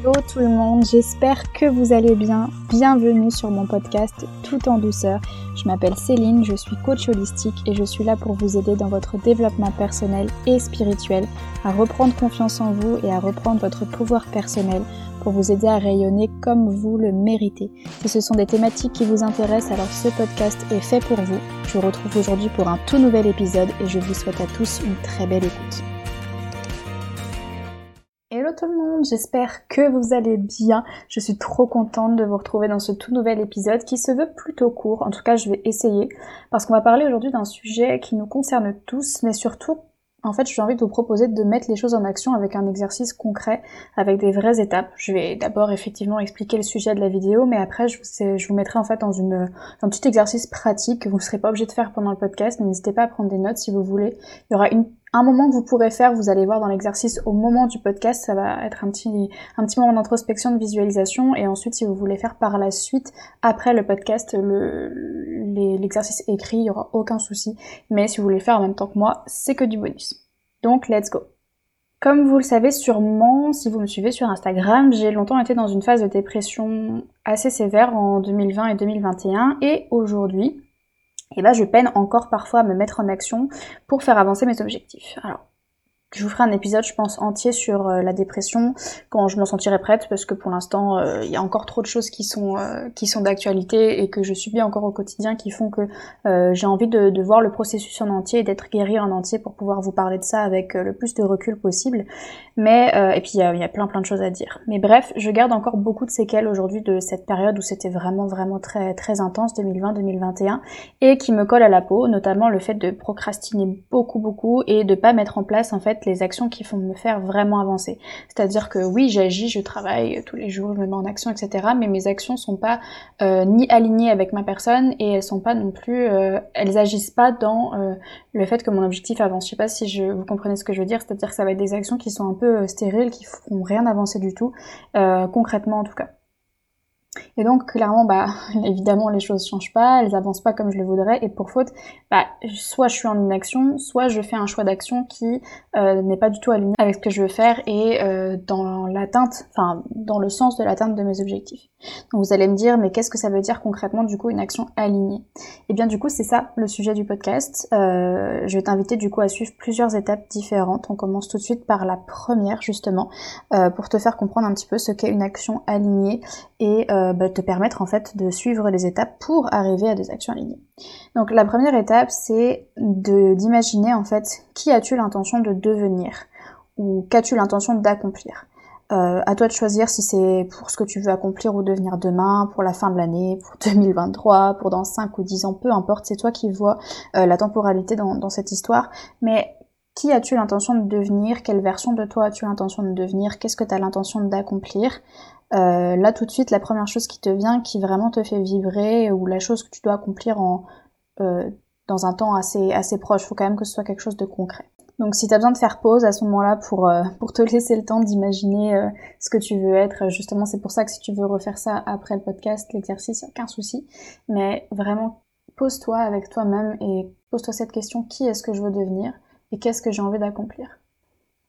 Hello tout le monde, j'espère que vous allez bien. Bienvenue sur mon podcast Tout en douceur. Je m'appelle Céline, je suis coach holistique et je suis là pour vous aider dans votre développement personnel et spirituel, à reprendre confiance en vous et à reprendre votre pouvoir personnel pour vous aider à rayonner comme vous le méritez. Si ce sont des thématiques qui vous intéressent, alors ce podcast est fait pour vous. Je vous retrouve aujourd'hui pour un tout nouvel épisode et je vous souhaite à tous une très belle écoute. Hello tout le monde, j'espère que vous allez bien. Je suis trop contente de vous retrouver dans ce tout nouvel épisode qui se veut plutôt court. En tout cas, je vais essayer parce qu'on va parler aujourd'hui d'un sujet qui nous concerne tous, mais surtout en fait, j'ai envie de vous proposer de mettre les choses en action avec un exercice concret, avec des vraies étapes. Je vais d'abord effectivement expliquer le sujet de la vidéo, mais après je vous, mettrai en fait dans, une, un petit exercice pratique que vous ne serez pas obligé de faire pendant le podcast. N'hésitez pas à prendre des notes si vous voulez. Il y aura une un moment que vous pourrez faire, vous allez voir dans l'exercice au moment du podcast, ça va être un petit, un petit moment d'introspection, de visualisation, et ensuite si vous voulez faire par la suite, après le podcast, l'exercice le, écrit, il n'y aura aucun souci, mais si vous voulez faire en même temps que moi, c'est que du bonus. Donc let's go. Comme vous le savez sûrement, si vous me suivez sur Instagram, j'ai longtemps été dans une phase de dépression assez sévère en 2020 et 2021 et aujourd'hui, et bah je peine encore parfois à me mettre en action pour faire avancer mes objectifs. Alors, je vous ferai un épisode, je pense, entier sur euh, la dépression quand je m'en sentirai prête, parce que pour l'instant, euh, il y a encore trop de choses qui sont euh, qui sont d'actualité et que je subis encore au quotidien, qui font que j'ai envie de, de, voir le processus en entier et d'être guérie en entier pour pouvoir vous parler de ça avec le plus de recul possible. Mais et puis il y a, plein plein de choses à dire. Mais bref, je garde encore beaucoup de séquelles aujourd'hui de cette période où c'était vraiment vraiment très très intense 2020-2021 et qui me colle à la peau, notamment le fait de procrastiner beaucoup beaucoup et de pas mettre en place en fait les actions qui font me faire vraiment avancer. C'est-à-dire que oui, j'agis, je travaille tous les jours, je me mets en action, etc. Mais mes actions sont pas euh, ni alignées avec ma personne et elles sont pas non plus, euh, elles agissent pas dans euh, le fait que mon objectif avance. Je sais pas si je, vous comprenez ce que je veux dire, c'est-à-dire que ça va être des actions qui sont un peu stériles, qui font rien avancer du tout, concrètement en tout cas. Et donc clairement, bah évidemment les choses changent pas, elles avancent pas comme je le voudrais, et pour faute, bah soit je suis en inaction, soit je fais un choix d'action qui euh, n'est pas du tout aligné avec ce que je veux faire et euh, dans l'atteinte, enfin dans le sens de l'atteinte de mes objectifs. Donc vous allez me dire, mais qu'est-ce que ça veut dire concrètement du coup une action alignée? Et eh bien du coup c'est ça le sujet du podcast. Euh, je vais t'inviter du coup à suivre plusieurs étapes différentes. On commence tout de suite par la première justement pour te faire comprendre un petit peu ce qu'est une action alignée et bah, te permettre en fait de suivre les étapes pour arriver à des actions alignées. Donc la première étape c'est d'imaginer en fait qui as-tu l'intention de devenir ou qu'as-tu l'intention d'accomplir. Euh, à toi de choisir si c'est pour ce que tu veux accomplir ou devenir demain, pour la fin de l'année, pour 2023, pour dans 5 ou 10 ans, peu importe, c'est toi qui vois euh, la temporalité dans, dans, cette histoire. Mais qui as-tu l'intention de devenir? Quelle version de toi as-tu l'intention de devenir? Qu'est-ce que tu as l'intention d'accomplir? Euh, là tout de suite la première chose qui te vient, qui vraiment te fait vibrer, ou la chose que tu dois accomplir euh, dans un temps assez, assez proche, faut quand même que ce soit quelque chose de concret. Donc si tu as besoin de faire pause à ce moment-là pour, euh, pour te laisser le temps d'imaginer ce que tu veux être, justement c'est pour ça que si tu veux refaire ça après le podcast, l'exercice, aucun souci. Mais vraiment pose-toi avec toi-même et pose-toi cette question, qui est-ce que je veux devenir? Et qu'est-ce que j'ai envie d'accomplir?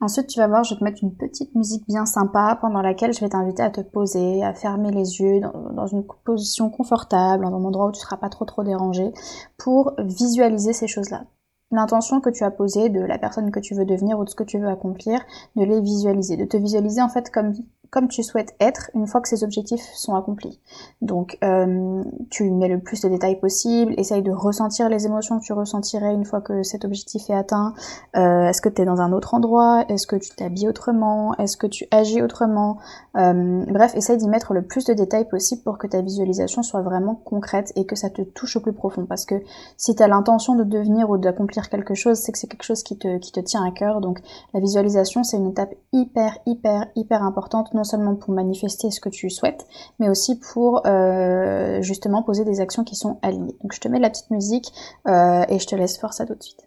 Ensuite, tu vas voir, je vais te mettre une petite musique bien sympa pendant laquelle je vais t'inviter à te poser, à fermer les yeux dans, une position confortable, dans un endroit où tu ne seras pas trop trop dérangé, pour visualiser ces choses-là. L'intention que tu as posée de la personne que tu veux devenir ou de ce que tu veux accomplir, de les visualiser, de te visualiser en fait comme comme tu souhaites être une fois que ces objectifs sont accomplis. Donc euh, tu mets le plus de détails possible, essaye de ressentir les émotions que tu ressentirais une fois que cet objectif est atteint. Euh, est-ce que tu es dans un autre endroit? Est-ce que tu t'habilles autrement? Est-ce que tu agis autrement? Euh, Bref, essaye d'y mettre le plus de détails possible pour que ta visualisation soit vraiment concrète et que ça te touche au plus profond. Parce que si tu as l'intention de devenir ou d'accomplir quelque chose, c'est que c'est quelque chose qui te, qui te tient à cœur. Donc la visualisation, c'est une étape hyper, hyper, hyper importante seulement pour manifester ce que tu souhaites, mais aussi pour euh, justement poser des actions qui sont alignées. Donc je te mets la petite musique euh, et je te laisse faire ça tout de suite.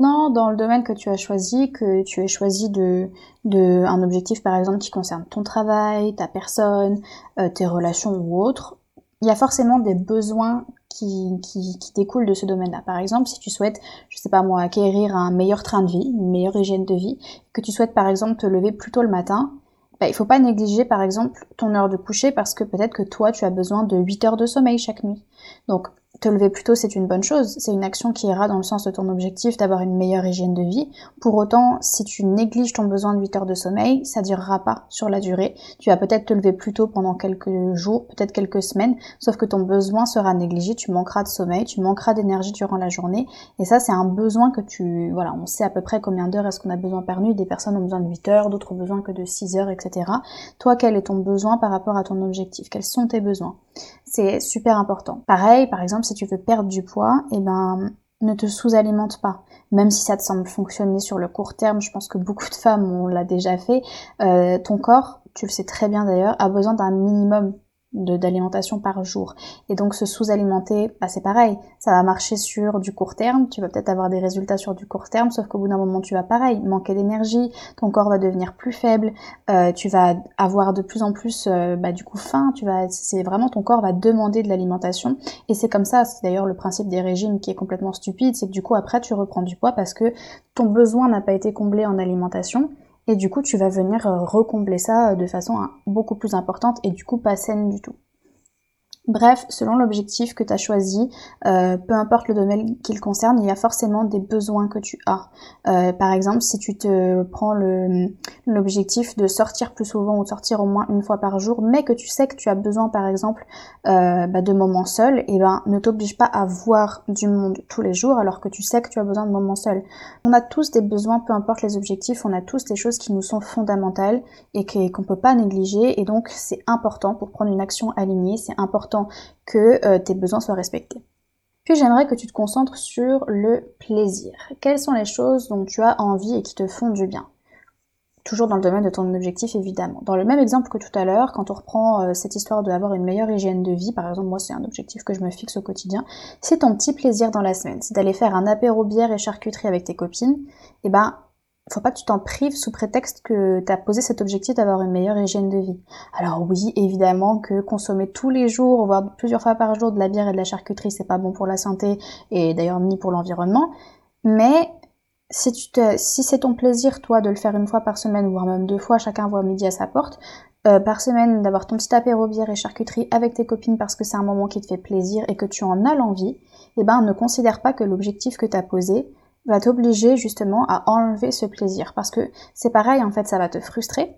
Maintenant, dans le domaine que tu as choisi, que tu aies choisi de, un objectif par exemple qui concerne ton travail, ta personne, euh, tes relations ou autres, il y a forcément des besoins qui, qui, qui découlent de ce domaine-là. Par exemple, si tu souhaites, je sais pas moi, acquérir un meilleur train de vie, une meilleure hygiène de vie, que tu souhaites par exemple te lever plus tôt le matin, bah, il faut pas négliger par exemple ton heure de coucher parce que peut-être que toi tu as besoin de 8 heures de sommeil chaque nuit. Donc te lever plus tôt, c'est une bonne chose. C'est une action qui ira dans le sens de ton objectif d'avoir une meilleure hygiène de vie. Pour autant, si tu négliges ton besoin de 8 heures de sommeil, ça durera pas sur la durée. Tu vas peut-être te lever plus tôt pendant quelques jours, peut-être quelques semaines, sauf que ton besoin sera négligé, tu manqueras de sommeil, tu manqueras d'énergie durant la journée. Et ça, c'est un besoin que tu, voilà, on sait à peu près combien d'heures est-ce qu'on a besoin par nuit. Des personnes ont besoin de 8 heures, d'autres ont besoin que de 6 heures, etc. Toi, quel est ton besoin par rapport à ton objectif? Quels sont tes besoins? C'est super important. Pareil, par exemple, si tu veux perdre du poids, eh ben, ne te sous-alimente pas. Même si ça te semble fonctionner sur le court terme, je pense que beaucoup de femmes on l'a déjà fait, euh, ton corps, tu le sais très bien d'ailleurs, a besoin d'un minimum d'alimentation par jour. Et donc se sous-alimenter, bah c'est pareil, ça va marcher sur du court terme, tu vas peut-être avoir des résultats sur du court terme, sauf qu'au bout d'un moment tu vas pareil, manquer d'énergie, ton corps va devenir plus faible, euh, tu vas avoir de plus en plus euh, bah, du coup faim, tu vas, c'est vraiment ton corps va demander de l'alimentation. Et c'est comme ça, c'est d'ailleurs le principe des régimes qui est complètement stupide, c'est que du coup après tu reprends du poids parce que ton besoin n'a pas été comblé en alimentation et du coup, tu vas venir euh, recombler ça de façon hein, beaucoup plus importante et du coup pas saine du tout. Bref, selon l'objectif que tu as choisi, euh, peu importe le domaine qu'il concerne, il y a forcément des besoins que tu as. Euh, par exemple, si tu te prends l'objectif de sortir plus souvent ou de sortir au moins une fois par jour, mais que tu sais que tu as besoin, par exemple, euh, bah, de moments seuls, et eh ben ne t'oblige pas à voir du monde tous les jours alors que tu sais que tu as besoin de moments seuls. On a tous des besoins, peu importe les objectifs, on a tous des choses qui nous sont fondamentales et qu'on peut pas négliger, et donc c'est important pour prendre une action alignée, c'est important que euh, tes besoins soient respectés. Puis j'aimerais que tu te concentres sur le plaisir. Quelles sont les choses dont tu as envie et qui te font du bien? Toujours dans le domaine de ton objectif évidemment. Dans le même exemple que tout à l'heure, quand on reprend euh, cette histoire d'avoir une meilleure hygiène de vie, par exemple moi c'est un objectif que je me fixe au quotidien, c'est ton petit plaisir dans la semaine, c'est d'aller faire un apéro bière et charcuterie avec tes copines, et eh ben faut pas que tu t'en prives sous prétexte que tu as posé cet objectif d'avoir une meilleure hygiène de vie. Alors oui, évidemment que consommer tous les jours, voire plusieurs fois par jour de la bière et de la charcuterie, c'est pas bon pour la santé et d'ailleurs ni pour l'environnement. Mais si si c'est ton plaisir, toi, de le faire une fois par semaine, voire même deux fois, chacun voit midi à sa porte, euh, par semaine, d'avoir ton petit apéro bière et charcuterie avec tes copines parce que c'est un moment qui te fait plaisir et que tu en as l'envie, eh ben, ne considère pas que l'objectif que tu as posé, va t'obliger justement à enlever ce plaisir. Parce que c'est pareil, en fait, ça va te frustrer.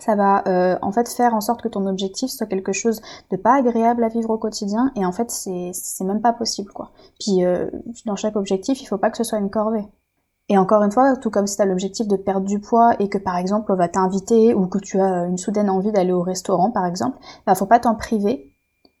Ça va euh, en fait faire en sorte que ton objectif soit quelque chose de pas agréable à vivre au quotidien et en fait c'est même pas possible quoi. Puis euh, dans chaque objectif il faut pas que ce soit une corvée. Et encore une fois, tout comme si tu as l'objectif de perdre du poids et que par exemple on va t'inviter ou que tu as une soudaine envie d'aller au restaurant par exemple, bah faut pas t'en priver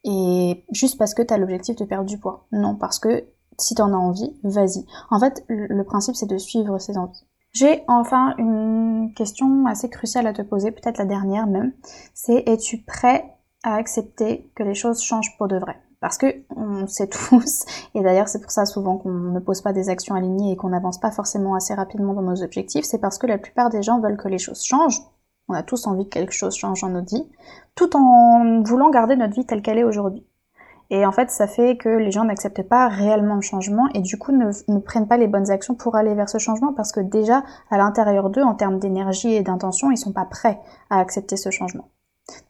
et juste parce que tu as l'objectif de perdre du poids. Non, parce que si t'en as envie, vas-y. En fait, le principe c'est de suivre ses envies. J'ai enfin une question assez cruciale à te poser, peut-être la dernière même. C'est es-tu prêt à accepter que les choses changent pour de vrai? Parce que on sait tous, et d'ailleurs c'est pour ça souvent qu'on ne pose pas des actions alignées et qu'on n'avance pas forcément assez rapidement dans nos objectifs, c'est parce que la plupart des gens veulent que les choses changent. On a tous envie que quelque chose change dans notre vie, tout en voulant garder notre vie telle qu'elle est aujourd'hui. Et en fait, ça fait que les gens n'acceptent pas réellement le changement et du coup ne, ne, prennent pas les bonnes actions pour aller vers ce changement parce que déjà, à l'intérieur d'eux, en termes d'énergie et d'intention, ils sont pas prêts à accepter ce changement.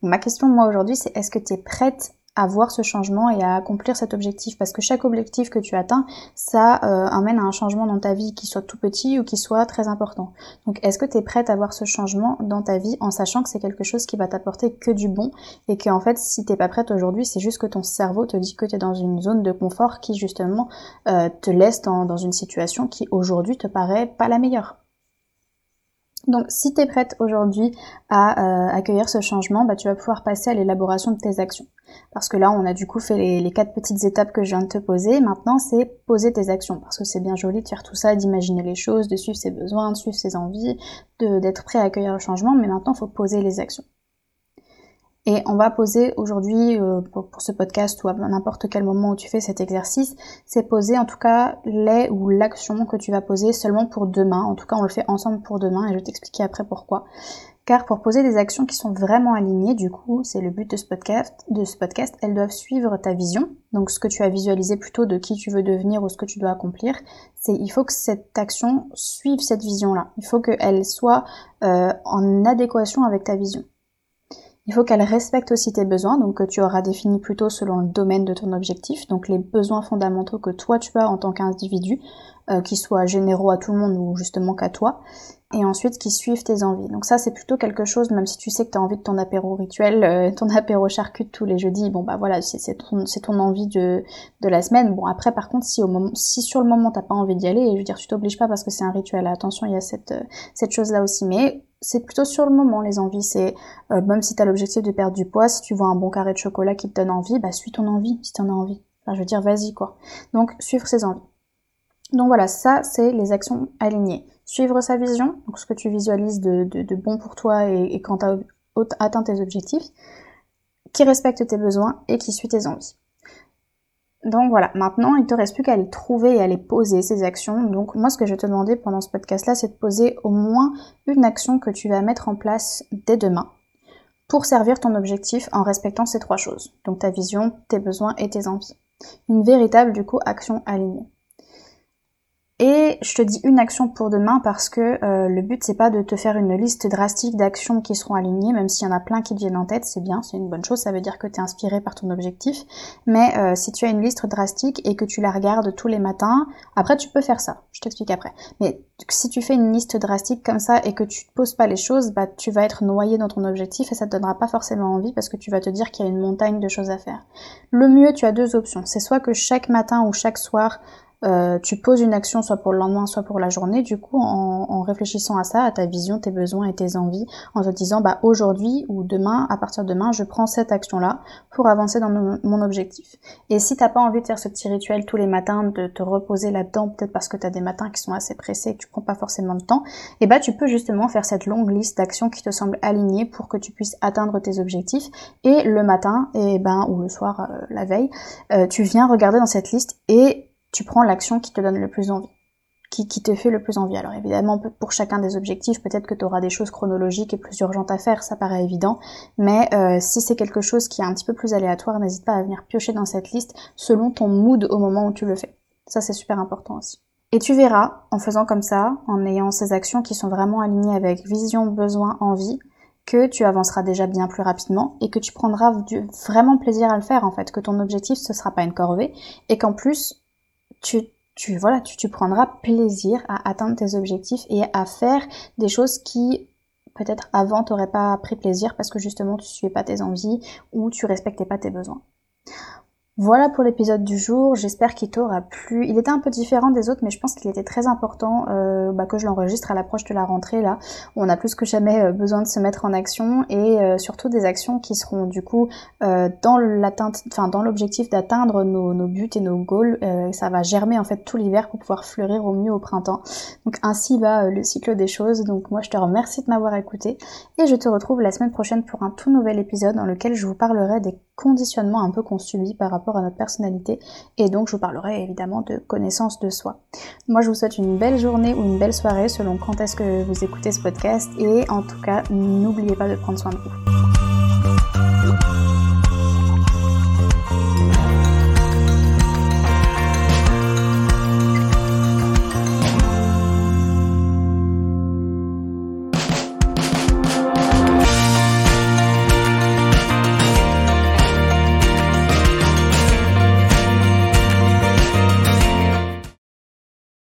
ma question, moi, aujourd'hui, c'est est-ce que tu es prête à voir ce changement et à accomplir cet objectif. Parce que chaque objectif que tu atteins ça euh, amène à un changement dans ta vie qui soit tout petit ou qui soit très important. Donc est-ce que tu es prête à voir ce changement dans ta vie en sachant que c'est quelque chose qui va t'apporter que du bon et que en fait si t'es pas prête aujourd'hui c'est juste que ton cerveau te dit que tu es dans une zone de confort qui justement euh, te laisse dans, dans une situation qui aujourd'hui te paraît pas la meilleure? Donc si tu es prête aujourd'hui à euh, accueillir ce changement, bah, tu vas pouvoir passer à l'élaboration de tes actions. Parce que là, on a du coup fait les, quatre petites étapes que je viens de te poser. Maintenant, c'est poser tes actions. Parce que c'est bien joli de faire tout ça, d'imaginer les choses, de suivre ses besoins, de suivre ses envies, d'être prêt à accueillir le changement. Mais maintenant, il faut poser les actions. Et on va poser aujourd'hui, euh, pour, ce podcast ou à n'importe quel moment où tu fais cet exercice, c'est poser en tout cas les ou l'action que tu vas poser seulement pour demain. En tout cas, on le fait ensemble pour demain et je vais t'expliquer après pourquoi. Car pour poser des actions qui sont vraiment alignées, du coup, c'est le but de ce podcast, de ce podcast, elles doivent suivre ta vision. Donc ce que tu as visualisé plutôt de qui tu veux devenir ou ce que tu dois accomplir, c'est il faut que cette action suive cette vision-là. Il faut qu'elle soit euh, en adéquation avec ta vision. Il faut qu'elle respecte aussi tes besoins, donc que tu auras défini plutôt selon le domaine de ton objectif, donc les besoins fondamentaux que toi tu as en tant qu'individu, euh, qui soient généraux à tout le monde ou justement qu'à toi, et ensuite qui suivent tes envies. Donc ça c'est plutôt quelque chose, même si tu sais que tu as envie de ton apéro rituel, euh, ton apéro charcut tous les jeudis, bon bah voilà, c'est ton, ton envie de, de la semaine. Bon après par contre si au moment si sur le moment t'as pas envie d'y aller, je veux dire tu t'obliges pas parce que c'est un rituel, attention il y a cette, euh, cette chose là aussi, mais c'est plutôt sur le moment les envies, c'est euh, même si tu as l'objectif de perdre du poids, si tu vois un bon carré de chocolat qui te donne envie, bah suis ton envie si t'en as envie. Enfin je veux dire vas-y quoi. Donc suivre ses envies. Donc voilà, ça c'est les actions alignées suivre sa vision, donc ce que tu visualises de, bon pour toi et, quand tu as atteint tes objectifs, qui respecte tes besoins et qui suit tes envies. Donc voilà, maintenant il te reste plus qu'à les trouver et à les poser, ces actions. Donc moi ce que je vais te demander pendant ce podcast là, c'est de poser au moins une action que tu vas mettre en place dès demain pour servir ton objectif en respectant ces trois choses. Donc ta vision, tes besoins et tes envies. Une véritable du coup action alignée. Et je te dis une action pour demain parce que euh, le but c'est pas de te faire une liste drastique d'actions qui seront alignées, même s'il y en a plein qui te viennent en tête, c'est bien, c'est une bonne chose, ça veut dire que tu es inspiré par ton objectif. Mais euh, si tu as une liste drastique et que tu la regardes tous les matins, après tu peux faire ça, je t'explique après. Mais si tu fais une liste drastique comme ça et que tu te poses pas les choses, bah tu vas être noyé dans ton objectif et ça te donnera pas forcément envie parce que tu vas te dire qu'il y a une montagne de choses à faire. Le mieux, tu as deux options. C'est soit que chaque matin ou chaque soir, euh, tu poses une action soit pour le lendemain, soit pour la journée, du coup, en, réfléchissant à ça, à ta vision, tes besoins et tes envies, en te disant, bah aujourd'hui ou demain, à partir de demain, je prends cette action-là pour avancer dans mon, objectif. Et si t'as pas envie de faire ce petit rituel tous les matins, de te reposer là-dedans, peut-être parce que tu as des matins qui sont assez pressés et que tu prends pas forcément le temps, et eh bah tu peux justement faire cette longue liste d'actions qui te semblent alignées pour que tu puisses atteindre tes objectifs. Et le matin, et ben ou le soir, euh, la veille, euh, tu viens regarder dans cette liste et tu prends l'action qui te donne le plus envie, qui, te fait le plus envie. Alors évidemment, pour chacun des objectifs, peut-être que tu auras des choses chronologiques et plus urgentes à faire, ça paraît évident, mais euh, si c'est quelque chose qui est un petit peu plus aléatoire, n'hésite pas à venir piocher dans cette liste selon ton mood au moment où tu le fais. Ça c'est super important aussi. Et tu verras, en faisant comme ça, en ayant ces actions qui sont vraiment alignées avec vision, besoin, envie, que tu avanceras déjà bien plus rapidement et que tu prendras vraiment plaisir à le faire en fait, que ton objectif ce sera pas une corvée et qu'en plus tu, tu, voilà, tu, tu prendras plaisir à atteindre tes objectifs et à faire des choses qui peut-être avant t'aurais pas pris plaisir parce que justement tu suivais pas tes envies ou tu respectais pas tes besoins. Voilà pour l'épisode du jour, j'espère qu'il t'aura plu. Il était un peu différent des autres, mais je pense qu'il était très important euh, bah, que je l'enregistre à l'approche de la rentrée là. Où on a plus que jamais euh, besoin de se mettre en action et euh, surtout des actions qui seront du coup dans l'atteinte, enfin dans l'objectif d'atteindre nos, buts et nos goals. ça va germer en fait tout l'hiver pour pouvoir fleurir au mieux au printemps. Donc ainsi va le cycle des choses. Donc moi je te remercie de m'avoir écouté et je te retrouve la semaine prochaine pour un tout nouvel épisode dans lequel je vous parlerai des conditionnements un peu qu'on subit par à notre personnalité et donc je vous parlerai évidemment de connaissance de soi. Moi je vous souhaite une belle journée ou une belle soirée selon quand est-ce que vous écoutez ce podcast et en tout cas n'oubliez pas de prendre soin de vous.